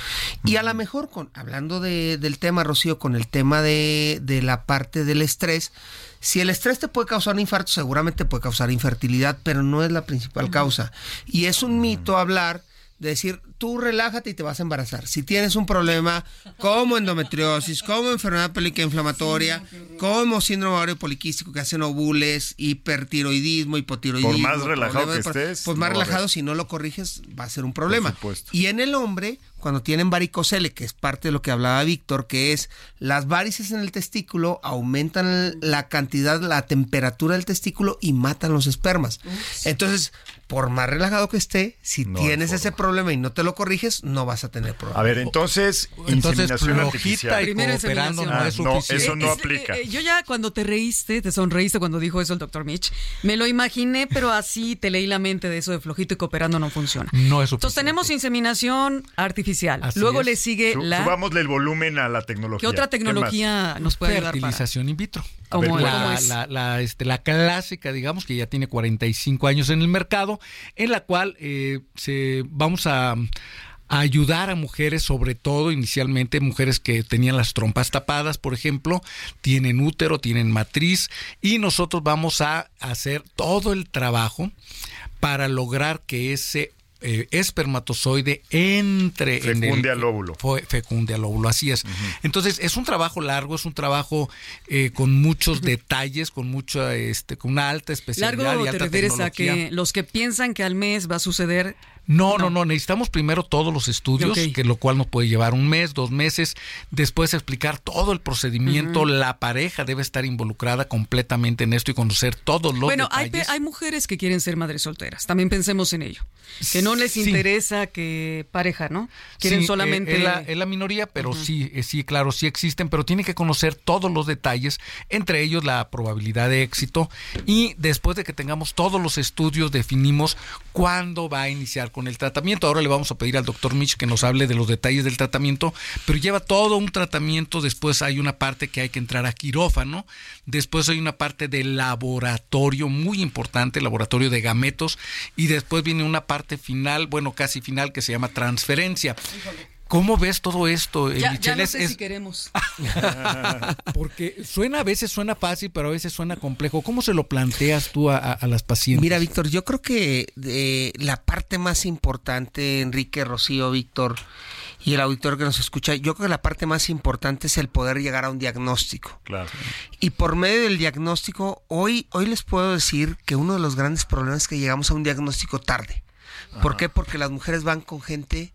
Y a lo mejor, con, hablando de- del tema, Rocío, con el tema de, de la parte del estrés, si el estrés te puede causar un infarto, seguramente puede causar infertilidad, pero no es la principal causa. Y es un mito hablar de decir, tú relájate y te vas a embarazar. Si tienes un problema como endometriosis, como enfermedad pélvica inflamatoria, como síndrome ovario poliquístico que hacen ovules, hipertiroidismo, hipotiroidismo. Por más relajado que estés, Pues más no relajado, si no lo corriges, va a ser un problema. supuesto. Y en el hombre, cuando tienen varicocele, que es parte de lo que hablaba Víctor, que es las varices en el testículo aumentan la cantidad, la temperatura del testículo y matan los espermas. Entonces, por más relajado que esté, si No tienes ese problema y no te lo corriges, no vas a tener problema. A ver, entonces, Entonces, inseminación flojita artificial. y Primera cooperando no inseminación. es Ah, no, suficiente. eso no Es- aplica. eh, eh, yo ya cuando te reíste, te sonreíste cuando dijo eso el doctor Mitch, me lo imaginé, pero así te leí la mente de eso de flojito y cooperando no funciona. No es Entonces suficiente. tenemos inseminación artificial artificial. Así Luego es. le sigue Su- la... Subámosle el volumen a la tecnología. ¿Qué otra tecnología nos puede ayudar para? fertilización in vitro. La, este, la clásica, digamos, que ya tiene 45 años en el mercado, en la cual eh, se, vamos a, a ayudar a mujeres, sobre todo inicialmente mujeres que tenían las trompas tapadas, por ejemplo, tienen útero, tienen matriz, y nosotros vamos a hacer todo el trabajo para lograr que ese eh, espermatozoide entre en el, Fecunde al óvulo. fue- fecunde al óvulo, así es. Entonces, es un trabajo largo, es un trabajo eh, con muchos detalles, con mucha, este, con una alta especialidad Largo y te alta a tecnología. que los que piensan que al mes va a suceder No, no, no, necesitamos primero todos los estudios, que lo cual nos puede llevar un mes, dos meses, después explicar todo el procedimiento, la pareja debe estar involucrada completamente en esto y conocer todos los bueno, hay, detalles. pe- hay mujeres que quieren ser madres solteras. También pensemos en ello. Que no les Sí. interesa que pareja, ¿no? Quieren Sí, solamente. eh, Es la, es la minoría, pero sí, eh, sí, claro, sí existen, pero tiene que conocer todos los detalles, entre ellos la probabilidad de éxito. Y después de que tengamos todos los estudios, definimos cuándo va a iniciar con el tratamiento. Ahora le vamos a pedir al doctor Mitch que nos hable de los detalles del tratamiento, pero lleva todo un tratamiento. Después hay una parte que hay que entrar a quirófano. Después hay una parte de laboratorio muy importante, laboratorio de gametos. Y después viene una parte final, bueno, casi final, que se llama transferencia. ¿Cómo ves todo esto, eh, ya, ya Michelle? no Es- sé es- si queremos. <laughs> porque suena a veces suena fácil, pero a veces suena complejo. ¿Cómo se lo planteas tú a, a- a las pacientes? Mira, Víctor, yo creo que eh, la parte más importante, Enrique, Rocío, Víctor y el auditor que nos escucha, yo creo que la parte más importante es el poder llegar a un diagnóstico. Claro. Y por medio del diagnóstico, hoy, hoy les puedo decir que uno de los grandes problemas es que llegamos a un diagnóstico tarde. ¿Por qué? Porque las mujeres van con gente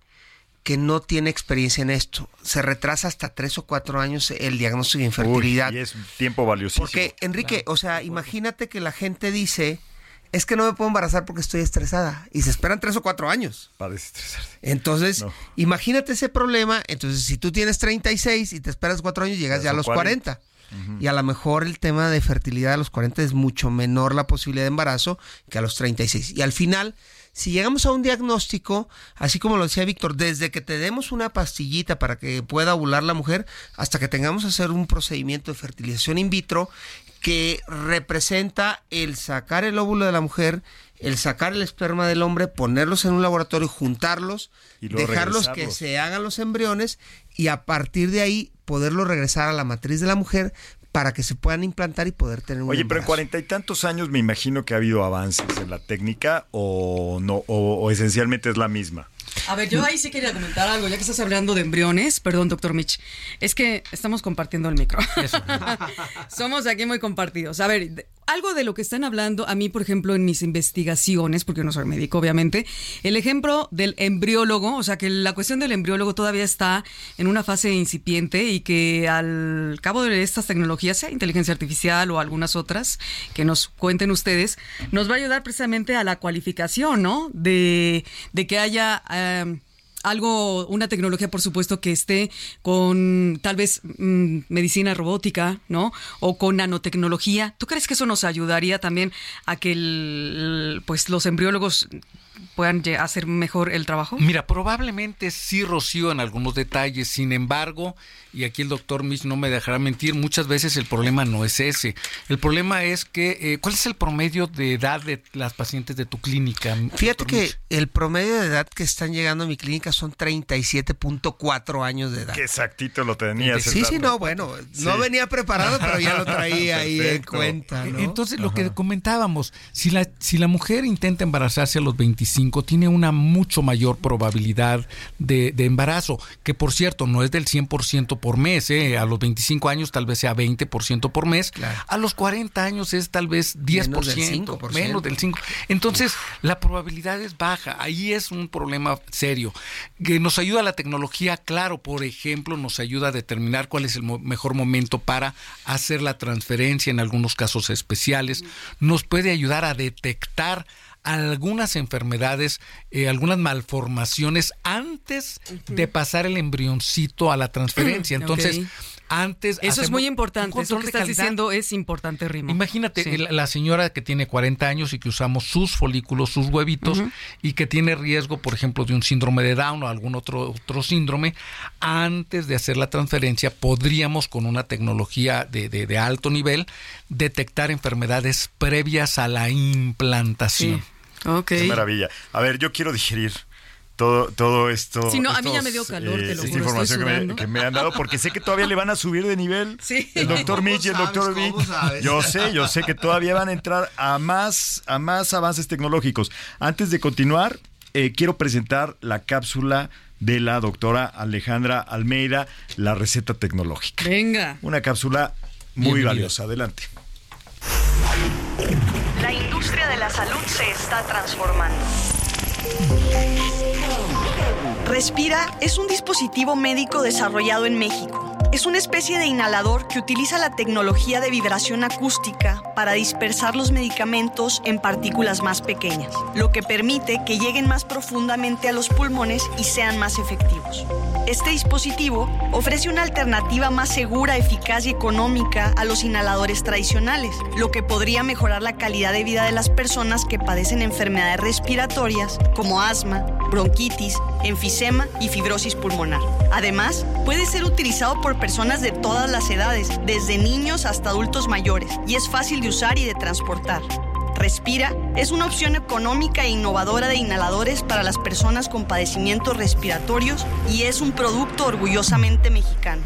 que no tiene experiencia en esto. Se retrasa hasta tres o cuatro años el diagnóstico de infertilidad. Uy, y es tiempo valiosísimo. Porque, Enrique, o sea, imagínate que la gente dice, es que no me puedo embarazar porque estoy estresada. Y se esperan tres o cuatro años. Para desestresarse. Entonces, No. imagínate ese problema. Entonces, si tú tienes 36 y te esperas cuatro años, llegas Ya ya a los 40. 40. Y a lo mejor el tema de fertilidad a los 40 es mucho menor la posibilidad de embarazo que a los 36. Y al final, si llegamos a un diagnóstico, así como lo decía Víctor, desde que te demos una pastillita para que pueda ovular la mujer, hasta que tengamos que hacer un procedimiento de fertilización in vitro que representa el sacar el óvulo de la mujer, el sacar el esperma del hombre, ponerlos en un laboratorio, juntarlos, Y dejarlos que se hagan los embriones y a partir de ahí poderlos regresar a la matriz de la mujer para que se puedan implantar y poder tener un Oye, pero en cuarenta y tantos años me imagino que ha habido avances en la técnica o no, o, o esencialmente es la misma. A ver, yo ahí sí quería comentar algo, ya que estás hablando de embriones. Perdón, doctor Mitch. Es que estamos compartiendo el micro. <laughs> Somos aquí muy compartidos. A ver, algo de lo que están hablando, a mí, por ejemplo, en mis investigaciones, porque no soy médico, obviamente, el ejemplo del embriólogo, o sea, que la cuestión del embriólogo todavía está en una fase incipiente y que al cabo de estas tecnologías, sea inteligencia artificial o algunas otras, que nos cuenten ustedes, nos va a ayudar precisamente a la cualificación, ¿no? De, que haya... em, algo, una tecnología, por supuesto, que esté con tal vez mm, medicina robótica, ¿no? O con nanotecnología. ¿Tú crees que eso nos ayudaría también a que el- pues los embriólogos puedan hacer mejor el trabajo? Mira, probablemente sí Rocío en algunos detalles, sin embargo, y aquí el doctor Mitch no me dejará mentir, muchas veces el problema no es ese. El problema es que, eh, ¿cuál es el promedio de edad de las pacientes de tu clínica? Fíjate que Mitch? el promedio de edad que están llegando a mi clínica son 37.4 años de edad. Qué exactito lo tenías. Sí, sí, no, bueno, no venía preparado, pero ya lo <laughs> traía ahí en cuenta, ¿no? Entonces, lo que comentábamos, si la, si la mujer intenta embarazarse a los 25, tiene una mucho mayor probabilidad de, de embarazo, que por cierto, no es del 100% por mes, ¿eh? a los 25 años tal vez sea 20% por mes, a los 40 años es tal vez 10%, Menos del 5%. menos del 5%. Entonces, la probabilidad es baja, ahí es un problema serio. Que nos ayuda la tecnología, claro, por ejemplo, nos ayuda a determinar cuál es el mo- mejor momento para hacer la transferencia en algunos casos especiales, nos puede ayudar a detectar algunas enfermedades, eh, algunas malformaciones antes de pasar el embrioncito a la transferencia. <clears throat> Entonces, Ok. antes... Eso es muy importante. Eso que estás calidad. diciendo es importante, Rimo. Imagínate Sí. la, señora que tiene 40 años y que usamos sus folículos, sus huevitos, y que tiene riesgo, por ejemplo, de un síndrome de Down o algún otro, otro síndrome, antes de hacer la transferencia podríamos con una tecnología de, de- de alto nivel detectar enfermedades previas a la implantación. Ok. Qué maravilla. A ver, yo quiero digerir todo, todo esto. Sí, no, a mí ya me dio calor, te lo esta juro, información que me, que me han dado, porque sé que todavía le van a subir de nivel. <laughs> Sí. El doctor ¿Cómo Mitch y el doctor ¿Cómo Vic. Yo sé, yo sé que todavía van a entrar a más, a más avances tecnológicos. Antes de continuar, eh, quiero presentar la cápsula de la doctora Alejandra Almeida, la receta tecnológica. Venga. Una cápsula muy Bienvenida. valiosa. Adelante. La industria de la salud se está transformando. Respira es un dispositivo médico desarrollado en México. Es una especie de inhalador que utiliza la tecnología de vibración acústica para dispersar los medicamentos en partículas más pequeñas, lo que permite que lleguen más profundamente a los pulmones y sean más efectivos. Este dispositivo ofrece una alternativa más segura, eficaz y económica a los inhaladores tradicionales, lo que podría mejorar la calidad de vida de las personas que padecen enfermedades respiratorias como asma, bronquitis, enfisema y fibrosis pulmonar. Además, puede ser utilizado por personas de todas las edades, desde niños hasta adultos mayores, y es fácil de usar y de transportar. Respira es una opción económica e innovadora de inhaladores para las personas con padecimientos respiratorios y es un producto orgullosamente mexicano.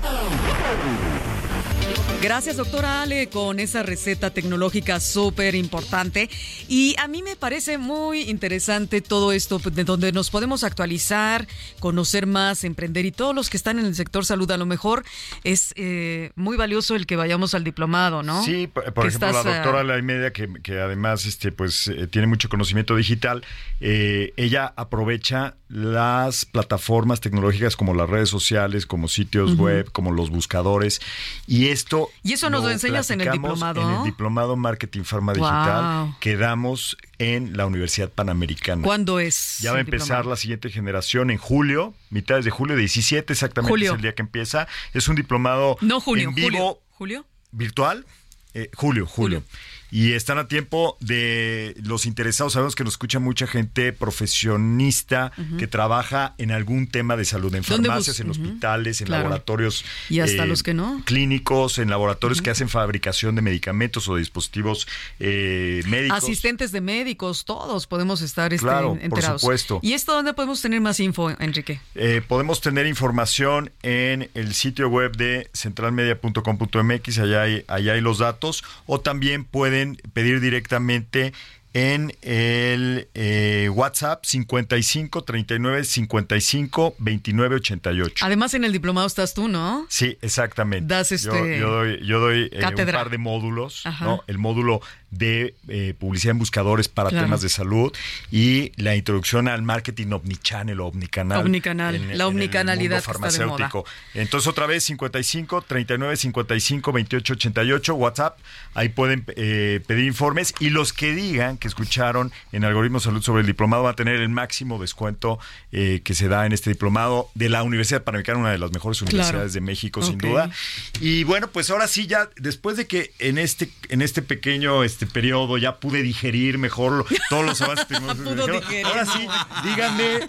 Gracias, doctora Ale, con esa receta tecnológica súper importante. Y a mí me parece muy interesante todo esto, de donde nos podemos actualizar, conocer más, emprender. Y todos los que están en el sector salud, a lo mejor es eh, muy valioso el que vayamos al diplomado, ¿no? Sí, por, ejemplo, estás, la doctora La Media, que, que además este, pues, eh, tiene mucho conocimiento digital, eh, ella aprovecha las plataformas tecnológicas como las redes sociales, como sitios web, como los buscadores, y esto... Y eso nos lo enseñas en el diplomado, En el diplomado Marketing Pharma Wow. Digital que damos en la Universidad Panamericana. ¿Cuándo es? Ya va a empezar diplomado? la siguiente generación en julio, mitades de julio, 17 exactamente Julio. es el día que empieza. Es un diplomado No, junio, en vivo julio. ¿Julio? virtual. eh, julio, julio, Y están a tiempo de los interesados. Sabemos que nos escucha mucha gente profesionista que trabaja en algún tema de salud, en ¿Dónde farmacias, en hospitales, en Claro. laboratorios. Y hasta eh, los que no. Clínicos, en laboratorios que hacen fabricación de medicamentos o de dispositivos eh, médicos. Asistentes de médicos, todos podemos estar este, Claro, por enterados. supuesto. ¿Y esto dónde podemos tener más info, Enrique? Eh, podemos tener información en el sitio web de centralmedia.com.mx, allá hay, allá hay los datos, o también pueden pedir directamente en el eh, WhatsApp 55 39 55 29 88. Además, en el diplomado estás tú, ¿no? Sí, exactamente. Das Yo- este- yo, doy, yo doy eh, un par de módulos, Ajá. ¿no? El módulo de eh, publicidad en buscadores para Claro. temas de salud y la introducción al marketing omnichannel o omnicanal. Omnicanal, en- la en el omnicanalidad que está de moda. farmacéutico. Entonces, otra vez, 55 39 55 28 88, WhatsApp. Ahí pueden eh, pedir informes y los que digan que escucharon en Algoritmo Salud sobre el diplomado van a tener el máximo descuento eh, que se da en este diplomado de la Universidad Panamericana, una de las mejores Claro. universidades de México, sin Ok. duda. Y bueno, pues ahora sí, ya después de que en este, en este pequeño este periodo ya pude digerir mejor lo- todos los avances <laughs> que digerir. ahora sí, díganme.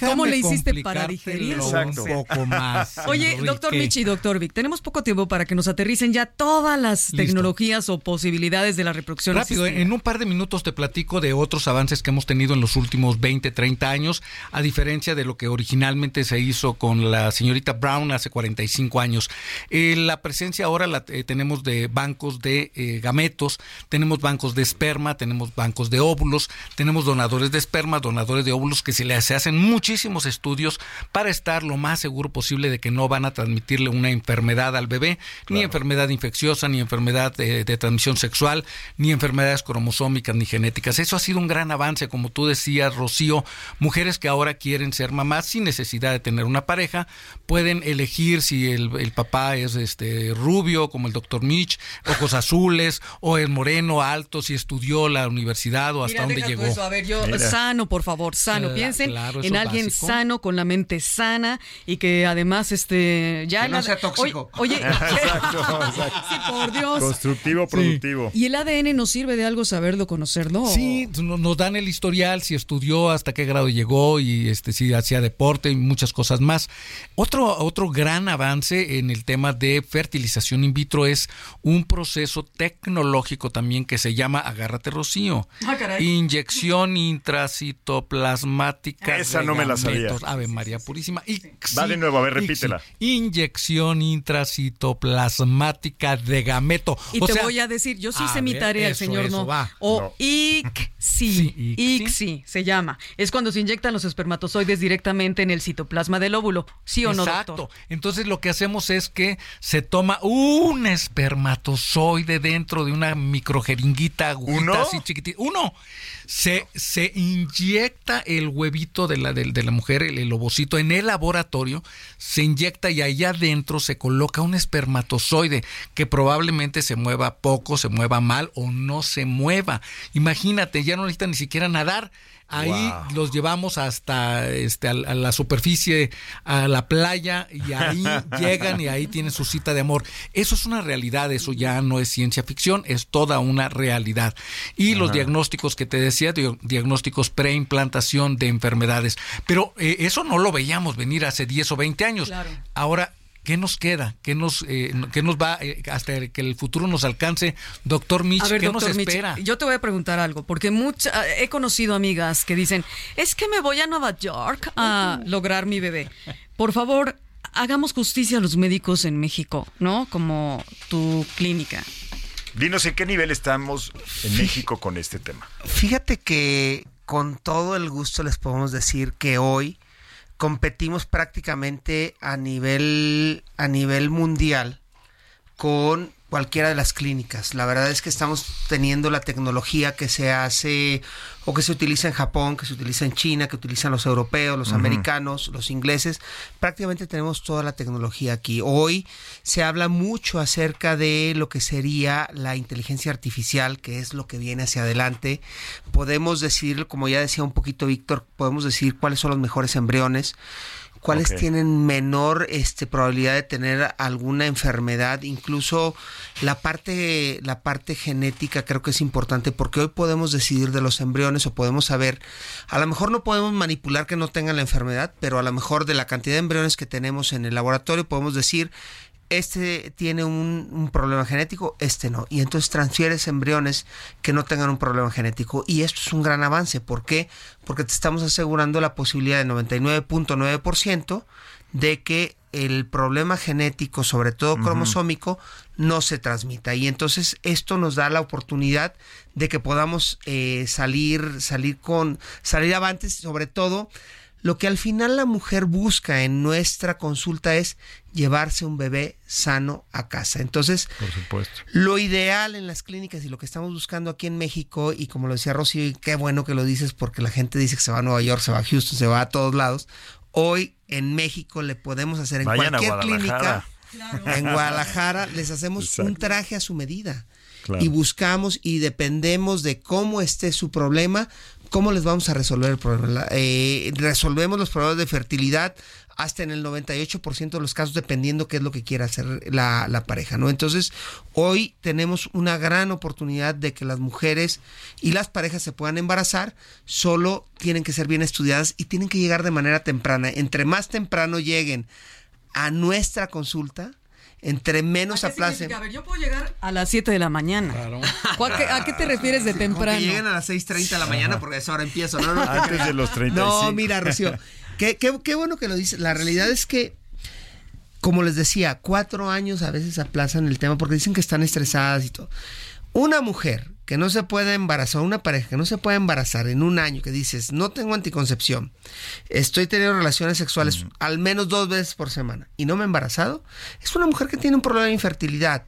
¿Cómo le hiciste para digerirlo? Exacto. Un poco más. <laughs> Oye, Enrique. doctor Michi y doctor Vic, tenemos poco tiempo para que nos aterricen ya todas las Listo. tecnologías o posibilidades de la reproducción Rápido, asistida. en un par de minutos te platico de otros avances que hemos tenido en los últimos 20, 30 años, a diferencia de lo que originalmente se hizo con la señorita Brown hace 45 años. Eh, la presencia ahora la eh, tenemos de bancos de eh, gametos, tenemos bancos de esperma, tenemos bancos de óvulos, tenemos donadores de esperma, donadores de óvulos que se le se hacen muchísimos estudios para estar lo más seguro posible de que no van a transmitirle una enfermedad al bebé, ni enfermedad infecciosa, ni enfermedad de, de transmisión sexual, ni enfermedades cromosómicas ni genéticas. Eso ha sido un gran avance, como tú decías, Rocío. Mujeres que ahora quieren ser mamás sin necesidad de tener una pareja, pueden elegir si el, el papá es este rubio, como el doctor Mitch, ojos azules, o el moreno alto, si estudió la universidad o hasta Mira, dónde llegó. eso. A ver, yo, Mira. sano, por favor, sano. Cla- Piensen claro, en es alguien básico. sano, con la mente sana y que además, este, ya Que no sea tóxico. Oye, oye, <laughs> <laughs> Exacto, exacto. sí, por Dios. Constructivo, productivo. ¿Y el ADN nos sirve de algo saberlo, conocerlo? Sí, no- nos dan el historial, si estudió, hasta qué grado llegó y este si hacía deporte y muchas cosas más. Otro, otro gran avance en el tema de fertilización in vitro es un proceso tecnológico también que se llama, agárrate Rocío, Ah, caray. inyección intracitoplasmática. Esa de no me la sabía. Ave María Purísima. ICSI, Va de nuevo, a ver, repítela. Inyección intracitoplasmática de gameto. Y O te sea, voy a decir, yo sí a sé mi ver, tarea, el eso, señor eso no. va. O No. <laughs> ICSI, Sí, ICSI. ICSI se llama. Es cuando se inyectan los espermatozoides directamente en el citoplasma del óvulo. ¿Sí o no, Exacto. doctor? Entonces lo que hacemos es que se toma un espermatozoide dentro de una microjeringuita, agujita ¿Uno? así chiquitita. Uno. Se, se inyecta el huevito de la, de, de la mujer, el, el ovocito, en el laboratorio, se inyecta y ahí adentro se coloca un espermatozoide que probablemente se mueva poco, se mueva mal o no se mueva. Imagínate, ya no necesita ni siquiera nadar. Ahí Wow. los llevamos hasta este, a, a la superficie, a la playa, y ahí <laughs> llegan y ahí tienen su cita de amor. Eso es una realidad, eso ya no es ciencia ficción, es toda una realidad. Y los diagnósticos que te decía, diagnósticos preimplantación de enfermedades. Pero eh, eso no lo veíamos venir hace 10 o 20 años. Claro. Ahora, ¿qué nos queda? ¿Qué nos, eh, qué nos va eh, hasta que el futuro nos alcance? Doctor Mitch, A ver, ¿qué doctor nos Mitch, espera? yo te voy a preguntar algo, porque mucha, he conocido amigas que dicen, es que me voy a Nueva York a lograr mi bebé. Por favor, hagamos justicia a los médicos en México, ¿no? Como tu clínica. Dinos en qué nivel estamos en México con este tema. Fíjate que con todo el gusto les podemos decir que hoy competimos prácticamente a nivel a nivel mundial con cualquiera de las clínicas. La verdad es que estamos teniendo la tecnología que se hace o que se utiliza en Japón, que se utiliza en China, que utilizan los europeos, los americanos, los ingleses. Prácticamente tenemos toda la tecnología aquí. Hoy se habla mucho acerca de lo que sería la inteligencia artificial, que es lo que viene hacia adelante. Podemos decir, como ya decía un poquito Víctor, podemos decir cuáles son los mejores embriones cuáles tienen menor este, probabilidad de tener alguna enfermedad, incluso la parte, la parte genética creo que es importante porque hoy podemos decidir de los embriones o podemos saber, a lo mejor no podemos manipular que no tengan la enfermedad, pero a lo mejor de la cantidad de embriones que tenemos en el laboratorio podemos decir este tiene un, un problema genético, este no. Y entonces transfieres embriones que no tengan un problema genético. Y esto es un gran avance. ¿Por qué? Porque te estamos asegurando la posibilidad de 99.9% de que el problema genético, sobre todo cromosómico, no se transmita. Y entonces esto nos da la oportunidad de que podamos eh, salir, salir con, salir avantes, sobre todo lo que al final la mujer busca en nuestra consulta es llevarse un bebé sano a casa. Entonces, Por supuesto. lo ideal en las clínicas y lo que estamos buscando aquí en México, y como lo decía Rocío, y qué bueno que lo dices porque la gente dice que se va a Nueva York, se va a Houston, se va a todos lados. Hoy en México le podemos hacer en Vayan cualquier clínica, en Guadalajara, les hacemos Exacto. un traje a su medida. Claro. Y buscamos y dependemos de cómo esté su problema, cómo les vamos a resolver el problema. Eh, resolvemos los problemas de fertilidad hasta en el 98% de los casos, dependiendo qué es lo que quiera hacer la, la pareja, ¿no? Entonces, hoy tenemos una gran oportunidad de que las mujeres y las parejas se puedan embarazar, solo tienen que ser bien estudiadas y tienen que llegar de manera temprana. Entre más temprano lleguen a nuestra consulta, entre menos ¿A qué aplacen. A ver, yo puedo llegar a las 7 de la mañana. ¿Cuál- qué- ¿A qué te refieres de temprano? que lleguen a las 6.30 de la mañana porque a esa hora empiezo. No, no, no, Antes de los 35. No, mira, Rocío. Qué, qué- qué bueno que lo dices. La realidad es que, como les decía, cuatro años a veces aplazan el tema porque dicen que están estresadas y todo. Una mujer que no se puede embarazar, una pareja que no se puede embarazar en un año, que dices, no tengo anticoncepción, estoy teniendo relaciones sexuales al menos dos veces por semana y no me he embarazado, es una mujer que tiene un problema de infertilidad.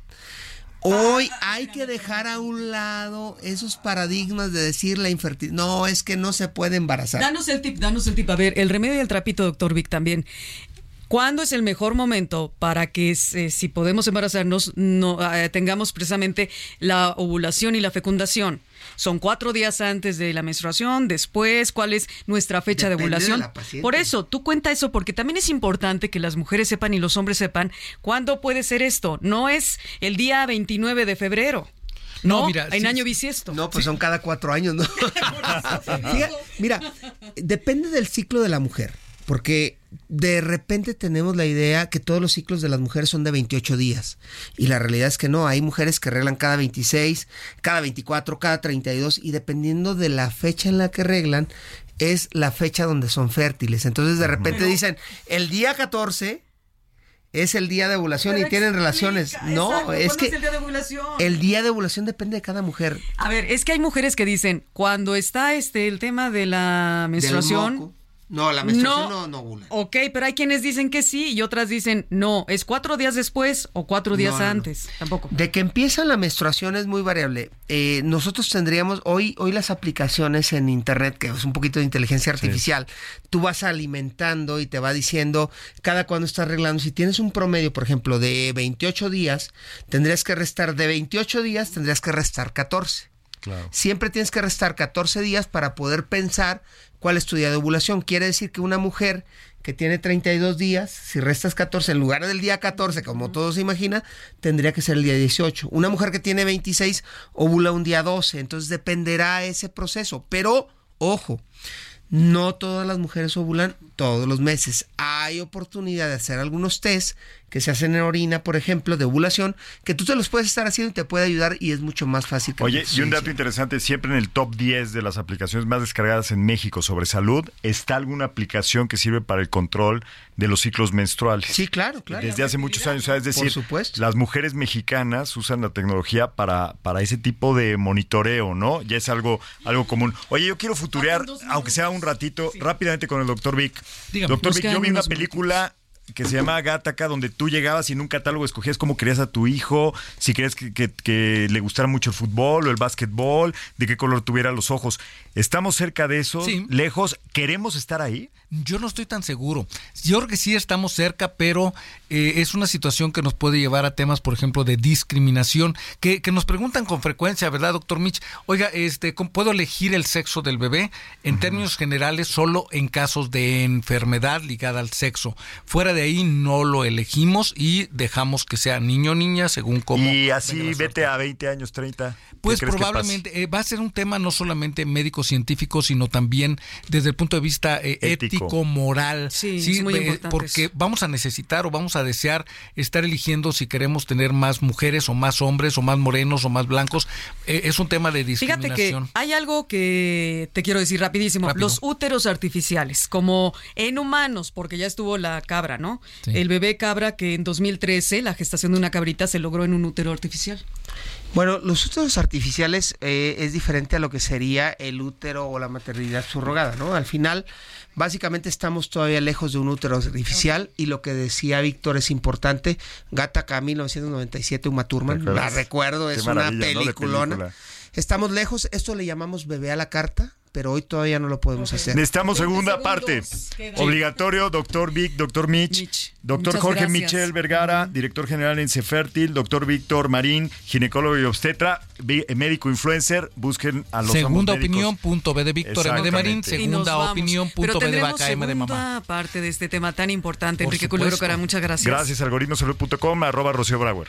Hoy hay que dejar a un lado esos paradigmas de decir la infertilidad. No, es que no se puede embarazar. Danos el tip, danos el tip. A ver, el remedio del trapito, doctor Vic, también. ¿Cuándo es el mejor momento para que eh, si podemos embarazarnos no eh, tengamos precisamente la ovulación y la fecundación? Son cuatro días antes de la menstruación, después, ¿cuál es nuestra fecha de Depende de ovulación? Por eso, tú cuenta eso, porque también es importante que las mujeres sepan y los hombres sepan cuándo puede ser esto. No es el día 29 de febrero. No, No, mira, en sí, año bisiesto. No, pues son cada cuatro años, ¿no? <laughs> Mira, depende del ciclo de la mujer, porque de repente tenemos la idea que todos los ciclos de las mujeres son de 28 días, y la realidad es que no, hay mujeres que reglan cada 26, cada 24, cada 32, y dependiendo de la fecha en la que reglan, es la fecha donde son fértiles. Entonces de repente dicen, el día 14 es el día de ovulación Pero y tienen relaciones. No, exacto, es ¿cuándo que es el día de ovulación? el día de ovulación depende de cada mujer. A ver, es que hay mujeres que dicen, cuando está este el tema de la menstruación. No, la menstruación no, no, ovula. Ok, pero hay quienes dicen que sí y otras dicen no, es cuatro días después o cuatro días No, no, no. antes. Tampoco. De que empieza la menstruación es muy variable. Eh, nosotros tendríamos hoy, hoy las aplicaciones en internet, que es un poquito de inteligencia artificial, tú vas alimentando y te va diciendo cada cuándo estás arreglando. Si tienes un promedio, por ejemplo, de 28 días, tendrías que restar de 28 días, tendrías que restar 14. Claro. Siempre tienes que restar 14 días para poder pensar cuál es tu día de ovulación. Quiere decir que una mujer que tiene 32 días, si restas 14, en lugar del día 14, como todo se imagina, tendría que ser el día 18. Una mujer que tiene 26 ovula un día 12, entonces dependerá ese proceso. Pero, ojo, no todas las mujeres ovulan todos los meses. Hay oportunidad de hacer algunos test que se hacen en orina, por ejemplo, de ovulación, que tú te los puedes estar haciendo y te puede ayudar y es mucho más fácil. Que Oye, y un dato interesante, siempre en el top 10 de las aplicaciones más descargadas en México sobre salud, está alguna aplicación que sirve para el control de los ciclos menstruales. Sí, claro, claro. Desde hace muchos años, sea, es decir, Por supuesto. las mujeres mexicanas usan la tecnología para, para ese tipo de monitoreo, ¿no? Ya es algo, algo común. Oye, yo quiero futurear, aunque sea un ratito, rápidamente con el doctor Vic. Dígame. doctor Vic, yo vi una película que se llama Gataca, donde tú llegabas y en un catálogo escogías cómo querías a tu hijo, si querías que, que- que le gustara mucho el fútbol o el básquetbol, de qué color tuviera los ojos. ¿Estamos cerca de eso? Sí. ¿Lejos? ¿Queremos estar ahí? Yo no estoy tan seguro. Yo creo que sí estamos cerca, pero eh, es una situación que nos puede llevar a temas, por ejemplo, de discriminación, que, que nos preguntan con frecuencia, ¿verdad, doctor Mitch? Oiga, este, ¿cómo ¿puedo elegir el sexo del bebé? En términos generales, solo en casos de enfermedad ligada al sexo. Fuera de ahí no lo elegimos y dejamos que sea niño o niña según cómo. y así vete a 20 años, 30. ¿Qué Pues probablemente eh, va a ser un tema no solamente médico-científico, sino también desde el punto de vista eh, Ético. Moral. Sí, es muy importante Porque eso. vamos a necesitar o vamos a desear estar eligiendo si queremos tener más mujeres o más hombres o más morenos o más blancos. Eh, es un tema de Fíjate que discriminación. hay algo que te quiero decir rapidísimo. Rápido. Los úteros artificiales, como en humanos, porque ya estuvo la cabra, ¿no? Sí. El bebé cabra que en 2013, la gestación de una cabrita se logró en un útero artificial. Bueno, los úteros artificiales eh, es diferente a lo que sería el útero o la maternidad subrogada, ¿no? Al final, básicamente estamos todavía lejos de un útero artificial y lo que decía Víctor es importante. Gataca 1997, Uma Thurman, la recuerdo, es una peliculona. película. Estamos lejos, esto le llamamos bebé a la carta, pero hoy todavía no lo podemos hacer. Necesitamos segunda segundos parte. Obligatorio, doctor Vic, doctor Mitch, Mitch. doctor Muchas Jorge gracias. Michel Vergara, director general en Cefértil, doctor Víctor Marín, ginecólogo y obstetra, eh, médico influencer. Busquen a los Segunda opinión, punto B de Víctor M de Marín. Segunda opinión, Pero punto B de vaca M de mamá. segunda parte de este tema tan importante. Por Enrique Culebro muchas gracias. Gracias, algoritmosalud.com, arroba Rocío Brauer.